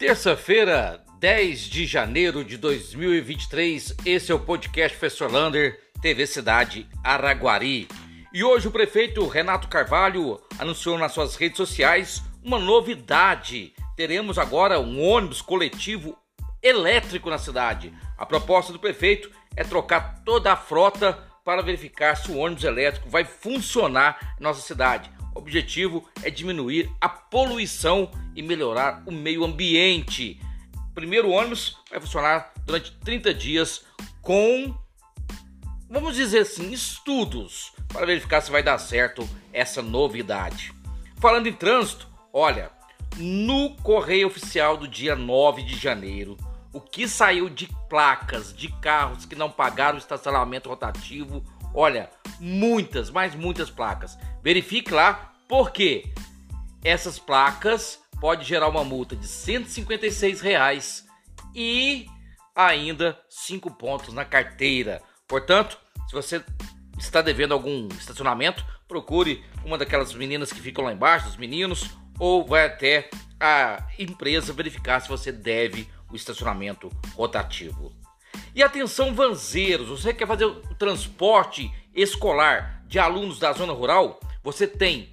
Terça-feira, 10 de janeiro de 2023, esse é o podcast Professor Lander, TV Cidade Araguari. E hoje o prefeito Renato Carvalho anunciou nas suas redes sociais uma novidade. Teremos agora um ônibus coletivo elétrico na cidade. A proposta do prefeito é trocar toda a frota para verificar se o ônibus elétrico vai funcionar em nossa cidade. O objetivo é diminuir a poluição e melhorar o meio ambiente. O primeiro ônibus vai funcionar durante 30 dias com, vamos dizer assim, estudos para verificar se vai dar certo essa novidade. Falando em trânsito, olha, no correio oficial do dia 9 de janeiro, o que saiu de placas de carros que não pagaram o estacionamento rotativo, olha, muitas, mas muitas placas. Verifique lá, porque essas placas pode gerar uma multa de 156 reais e ainda 5 pontos na carteira. Portanto, se você está devendo algum estacionamento, procure uma daquelas meninas que ficam lá embaixo, os meninos, ou vai até a empresa verificar se você deve o estacionamento rotativo. E atenção, vanzeiros, você quer fazer o transporte escolar de alunos da zona rural? Você tem,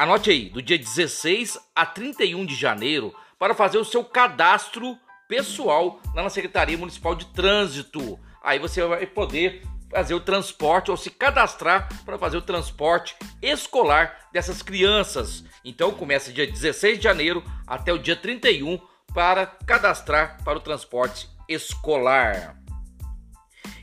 anote aí, do dia 16 a 31 de janeiro para fazer o seu cadastro pessoal lá na Secretaria Municipal de Trânsito. Aí você vai poder fazer o transporte ou se cadastrar para fazer o transporte escolar dessas crianças. Então começa dia 16 de janeiro até o dia 31 para cadastrar para o transporte escolar.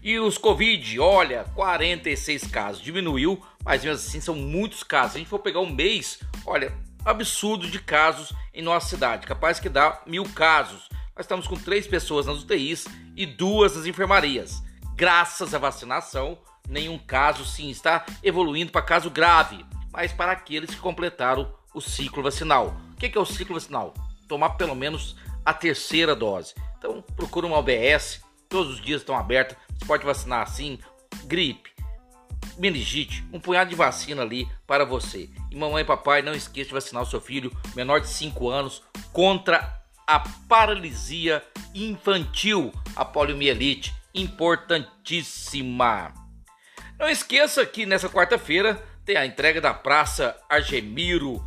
E os Covid, olha, 46 casos, diminuiu, mas mesmo assim são muitos casos. Se a gente for pegar um mês, olha, absurdo de casos em nossa cidade, capaz que dá mil casos. Nós estamos com três pessoas nas UTIs e duas nas enfermarias. Graças à vacinação, nenhum caso sim está evoluindo para caso grave, mas para aqueles que completaram o ciclo vacinal. O que é o ciclo vacinal? Tomar pelo menos a terceira dose. Então procura uma OBS, todos os dias estão abertos, você pode vacinar assim, gripe, meningite, um punhado de vacina ali para você. E mamãe e papai, não esqueça de vacinar o seu filho menor de 5 anos contra a paralisia infantil, a poliomielite, importantíssima. Não esqueça que nessa quarta-feira tem a entrega da Praça Argemiro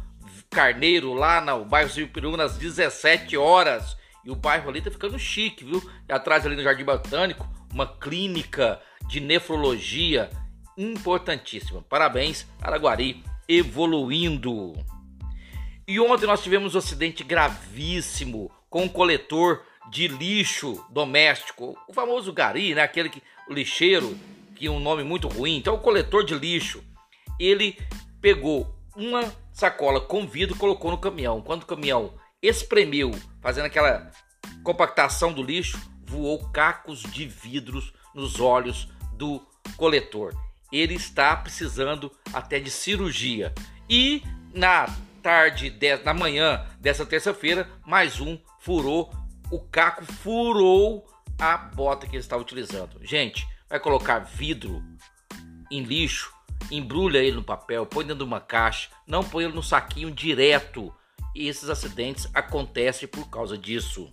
Carneiro lá no bairro Silvio Peru às 17 horas. E o bairro ali tá ficando chique, viu? E atrás ali no Jardim Botânico, uma clínica de nefrologia importantíssima. Parabéns, Araguari evoluindo. E ontem nós tivemos um acidente gravíssimo com um coletor de lixo doméstico, o famoso gari, né? Aquele que o lixeiro, que é um nome muito ruim. Então, o coletor de lixo, ele pegou uma sacola com vidro e colocou no caminhão. Quando o caminhão espremeu, fazendo aquela compactação do lixo, voou cacos de vidros nos olhos do coletor. Ele está precisando até de cirurgia. E na tarde, de, na manhã dessa terça-feira, mais um furou, o caco furou a bota que ele estava utilizando. Gente, vai colocar vidro em lixo, embrulha ele no papel, põe dentro de uma caixa, não põe ele no saquinho direto e esses acidentes acontecem por causa disso.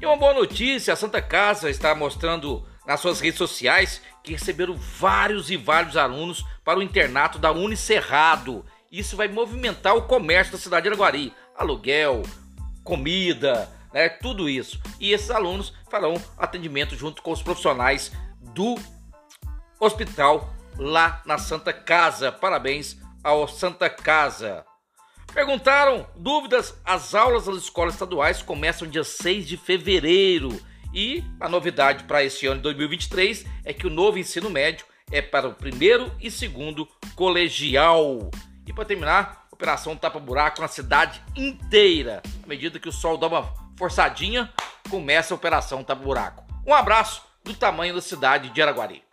E uma boa notícia: a Santa Casa está mostrando nas suas redes sociais que receberam vários e vários alunos para o internato da Unicerrado. Isso vai movimentar o comércio da cidade de Araguari, aluguel, comida, né, tudo isso. E esses alunos farão atendimento junto com os profissionais do hospital lá na Santa Casa. Parabéns ao Santa Casa. Perguntaram dúvidas? As aulas das escolas estaduais começam dia 6 de fevereiro. E a novidade para esse ano de 2023 é que o novo ensino médio é para o primeiro e segundo colegial. E para terminar, operação tapa buraco na cidade inteira. À medida que o sol dá uma forçadinha, começa a operação tapa buraco. Um abraço do tamanho da cidade de Araguari.